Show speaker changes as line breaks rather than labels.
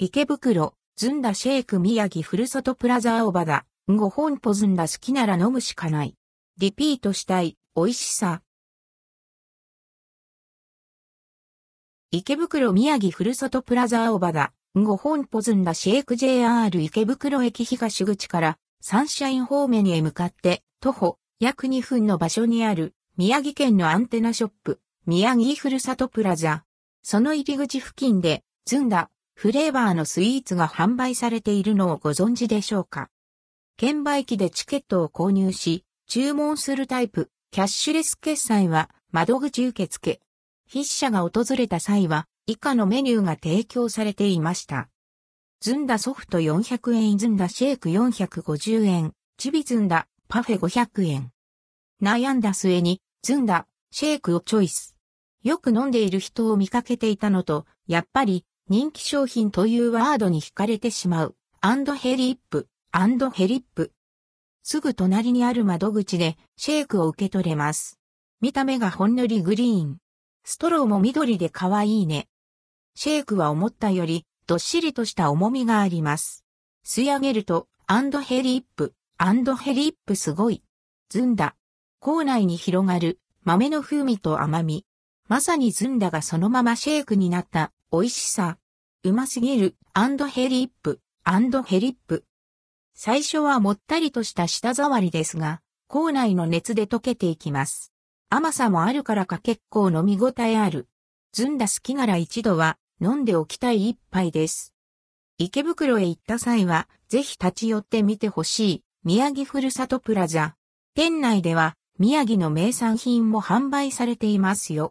池袋、ずんだシェイク宮城ふるさとプラザーオバダ、ご本舗ずんだ好きなら飲むしかない。リピートしたい、美味しさ。池袋宮城ふるさとプラザーオバダ、ご本舗ずんだシェイク JR 池袋駅東口からサンシャイン方面へ向かって徒歩約2分の場所にある宮城県のアンテナショップ、宮城ふるさとプラザ。その入り口付近で、ずんだ、フレーバーのスイーツが販売されているのをご存知でしょうか？券売機でチケットを購入し、注文するタイプ、キャッシュレス決済は窓口受付。筆者が訪れた際は、以下のメニューが提供されていました。ずんだソフト400円、ずんだシェイク450円、ちびずんだパフェ500円。悩んだ末に、ずんだ、シェイクをチョイス。よく飲んでいる人を見かけていたのと、やっぱり人気商品というワードに惹かれてしまう。 and hellip、and hellip。すぐ隣にある窓口でシェイクを受け取れます。見た目がほんのりグリーン。ストローも緑で可愛いね。シェイクは思ったよりどっしりとした重みがあります。吸い上げると、 and hellip、and hellip すごい。ずんだ。口内に広がる豆の風味と甘み。まさにずんだがそのままシェイクになった美味しさ。うますぎる and hellip、and hellip。最初はもったりとした舌触りですが、口内の熱で溶けていきます。甘さもあるからか結構飲み応えある。ずんだ好きなら一度は飲んでおきたい一杯です。池袋へ行った際は、ぜひ立ち寄ってみてほしい、宮城ふるさとプラザ。店内では、宮城の名産品も販売されていますよ。